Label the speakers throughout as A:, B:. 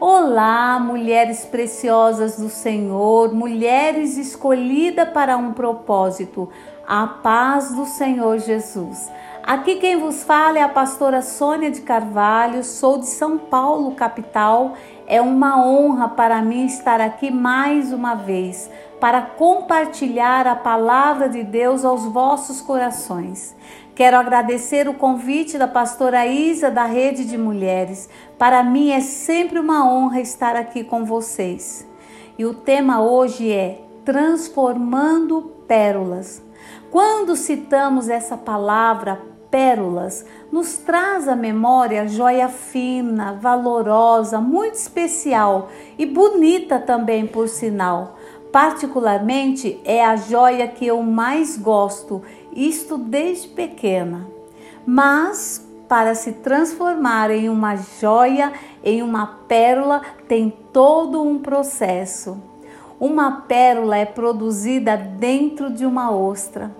A: Olá, mulheres preciosas do Senhor, mulheres escolhidas para um propósito. A paz do Senhor Jesus. Aqui quem vos fala é a pastora Sônia de Carvalho, sou de São Paulo, capital. É uma honra para mim estar aqui mais uma vez para compartilhar a palavra de Deus aos vossos corações. Quero agradecer o convite da pastora Isa da Rede de Mulheres. Para mim é sempre uma honra estar aqui com vocês. E o tema hoje é Transformando Pérolas. Quando citamos essa palavra pérolas, nos traz à memória joia fina, valorosa, muito especial e bonita também, por sinal. Particularmente é a joia que eu mais gosto isto desde pequena. Mas para se transformar em uma joia, em uma pérola, tem todo um processo. Uma pérola é produzida dentro de uma ostra.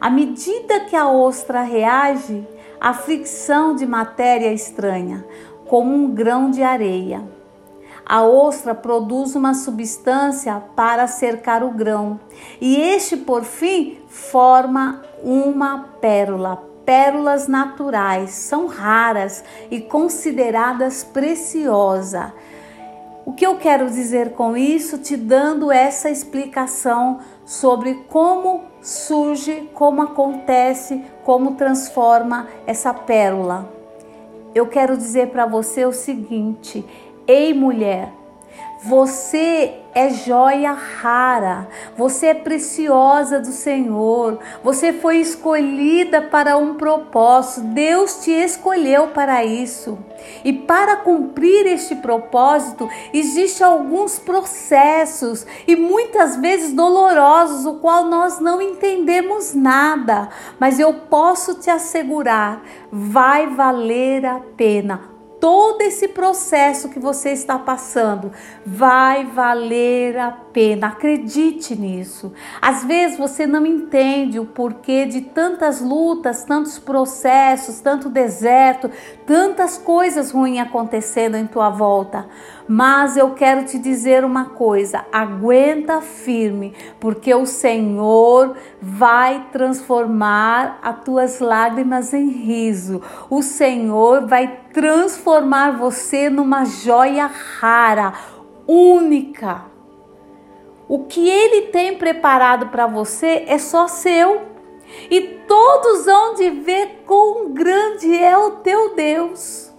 A: À medida que a ostra reage à fricção de matéria estranha, como um grão de areia, a ostra produz uma substância para cercar o grão, e este, por fim, forma uma pérola. Pérolas naturais são raras e consideradas preciosas. O que eu quero dizer com isso, te dando essa explicação sobre como surge, como acontece, como transforma essa pérola. Eu quero dizer para você o seguinte: Ei, mulher, você é joia rara, você é preciosa do Senhor, você foi escolhida para um propósito, Deus te escolheu para isso. E para cumprir este propósito, existem alguns processos e muitas vezes dolorosos, o qual nós não entendemos nada, mas eu posso te assegurar, vai valer a pena todo esse processo que você está passando vai valer a pena. Acredite nisso. Às vezes você não entende o porquê de tantas lutas, tantos processos, tanto deserto, tantas coisas ruins acontecendo em tua volta. Mas eu quero te dizer uma coisa: aguenta firme, porque o Senhor vai transformar as tuas lágrimas em riso. O Senhor vai transformar você numa joia rara, única. O que ele tem preparado para você é só seu. E todos vão de ver quão grande é o teu Deus.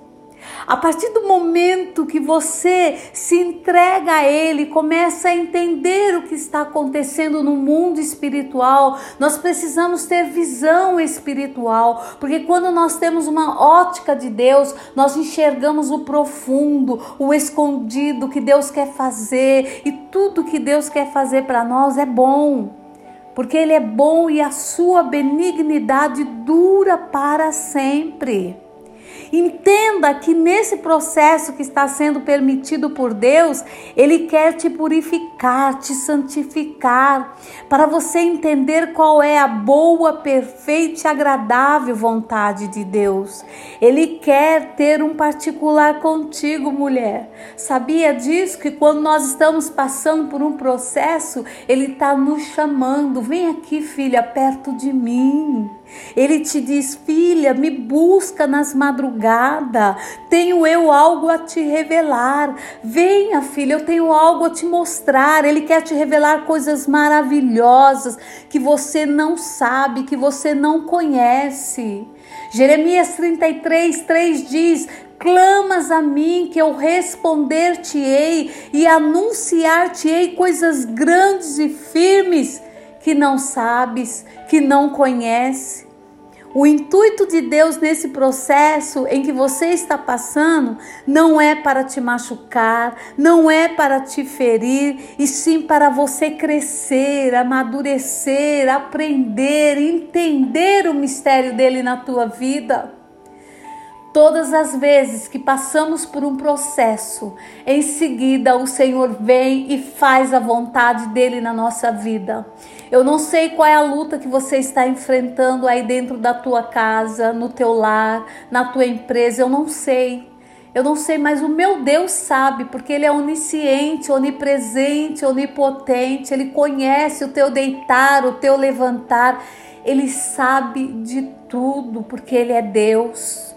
A: A partir do momento que você se entrega a Ele, começa a entender o que está acontecendo no mundo espiritual, nós precisamos ter visão espiritual, porque quando nós temos uma ótica de Deus, nós enxergamos o profundo, o escondido que Deus quer fazer e tudo que Deus quer fazer para nós é bom porque Ele é bom e a sua benignidade dura para sempre. Entenda que nesse processo que está sendo permitido por Deus, Ele quer te purificar, te santificar, para você entender qual é a boa, perfeita e agradável vontade de Deus. Ele quer ter um particular contigo, mulher. Sabia disso? Que quando nós estamos passando por um processo, Ele está nos chamando: vem aqui, filha, perto de mim. Ele te diz: Filha, me busca nas madrugadas, tenho eu algo a te revelar. Venha, filha, eu tenho algo a te mostrar. Ele quer te revelar coisas maravilhosas que você não sabe, que você não conhece. Jeremias 33, 3 diz: Clamas a mim, que eu responder-te-ei e anunciar-te-ei coisas grandes e firmes que não sabes, que não conhece. O intuito de Deus nesse processo em que você está passando não é para te machucar, não é para te ferir, e sim para você crescer, amadurecer, aprender, entender o mistério dele na tua vida. Todas as vezes que passamos por um processo, em seguida o Senhor vem e faz a vontade dele na nossa vida. Eu não sei qual é a luta que você está enfrentando aí dentro da tua casa, no teu lar, na tua empresa, eu não sei. Eu não sei, mas o meu Deus sabe, porque Ele é onisciente, onipresente, onipotente. Ele conhece o teu deitar, o teu levantar. Ele sabe de tudo, porque Ele é Deus.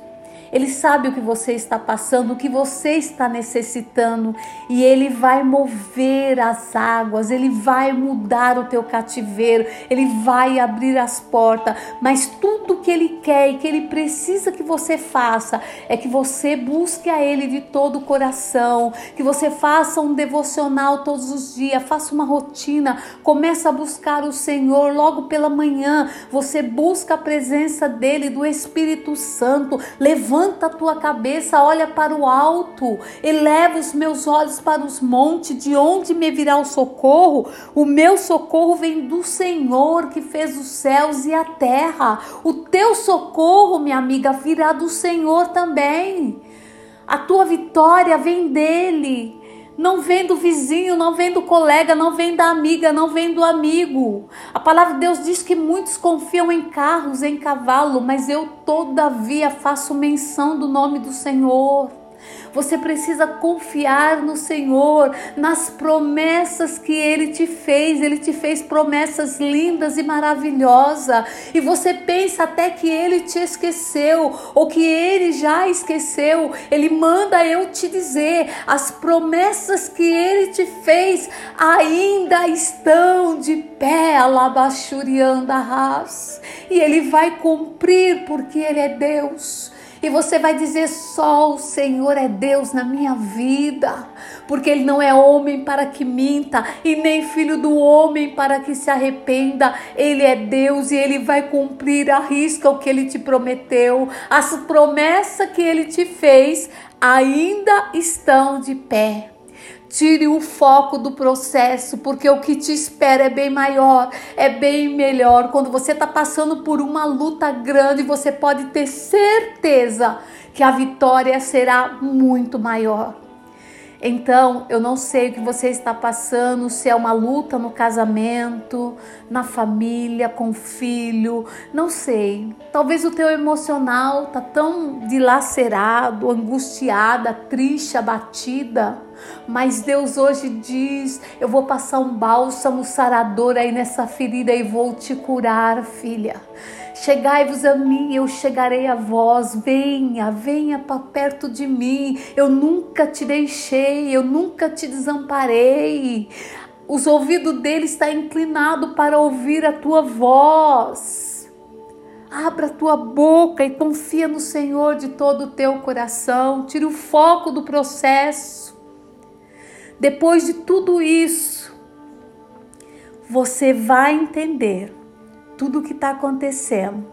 A: Ele sabe o que você está passando, o que você está necessitando, e ele vai mover as águas, ele vai mudar o teu cativeiro, ele vai abrir as portas, mas tudo que ele quer e que ele precisa que você faça é que você busque a ele de todo o coração, que você faça um devocional todos os dias, faça uma rotina, comece a buscar o Senhor logo pela manhã, você busca a presença dele, do Espírito Santo, levanta levanta a tua cabeça, olha para o alto, eleva os meus olhos para os montes, de onde me virá o socorro? O meu socorro vem do Senhor que fez os céus e a terra. O teu socorro, minha amiga, virá do Senhor também. A tua vitória vem dele. Não vem do vizinho, não vem do colega, não vem da amiga, não vem do amigo. A palavra de Deus diz que muitos confiam em carros, em cavalo, mas eu todavia faço menção do nome do Senhor. Você precisa confiar no Senhor, nas promessas que Ele te fez. Ele te fez promessas lindas e maravilhosas. E você pensa até que Ele te esqueceu ou que Ele já esqueceu. Ele manda eu te dizer: as promessas que Ele te fez ainda estão de pé, alabachurianda ras. E Ele vai cumprir porque Ele é Deus. E você vai dizer: só o Senhor é Deus na minha vida, porque Ele não é homem para que minta, e nem filho do homem para que se arrependa. Ele é Deus e Ele vai cumprir, arrisca o que Ele te prometeu. As promessas que Ele te fez ainda estão de pé. Tire o foco do processo, porque o que te espera é bem maior, é bem melhor. Quando você está passando por uma luta grande, você pode ter certeza que a vitória será muito maior. Então, eu não sei o que você está passando, se é uma luta no casamento, na família, com o filho, não sei. Talvez o teu emocional tá tão dilacerado, angustiada, triste, abatida, mas Deus hoje diz: "Eu vou passar um bálsamo sarador aí nessa ferida e vou te curar, filha." Chegai-vos a mim, eu chegarei a vós. Venha, venha para perto de mim. Eu nunca te deixei, eu nunca te desamparei. Os ouvidos dele está inclinado para ouvir a tua voz. Abra a tua boca e confia no Senhor de todo o teu coração. Tire o foco do processo. Depois de tudo isso, você vai entender tudo o que está acontecendo.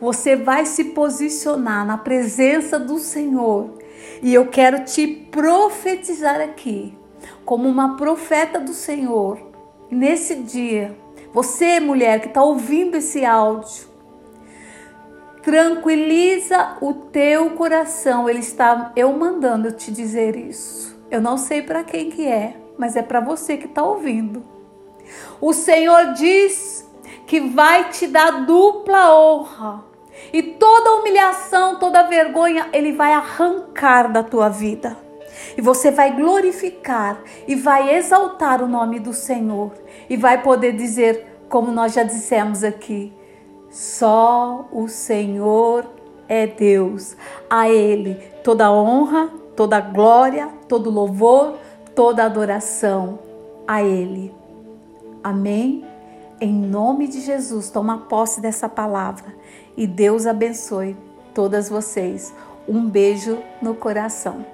A: Você vai se posicionar na presença do Senhor. E eu quero te profetizar aqui, como uma profeta do Senhor, nesse dia. Você, mulher que está ouvindo esse áudio, tranquiliza o teu coração. Ele está, eu mandando te dizer isso. Eu não sei para quem que é, mas é para você que está ouvindo. O Senhor diz que vai te dar dupla honra. E toda humilhação, toda vergonha, ele vai arrancar da tua vida. E você vai glorificar e vai exaltar o nome do Senhor. E vai poder dizer, como nós já dissemos aqui: só o Senhor é Deus. A Ele toda honra, toda glória, todo louvor, toda adoração. A Ele. Amém. Em nome de Jesus, toma posse dessa palavra e Deus abençoe todas vocês. Um beijo no coração.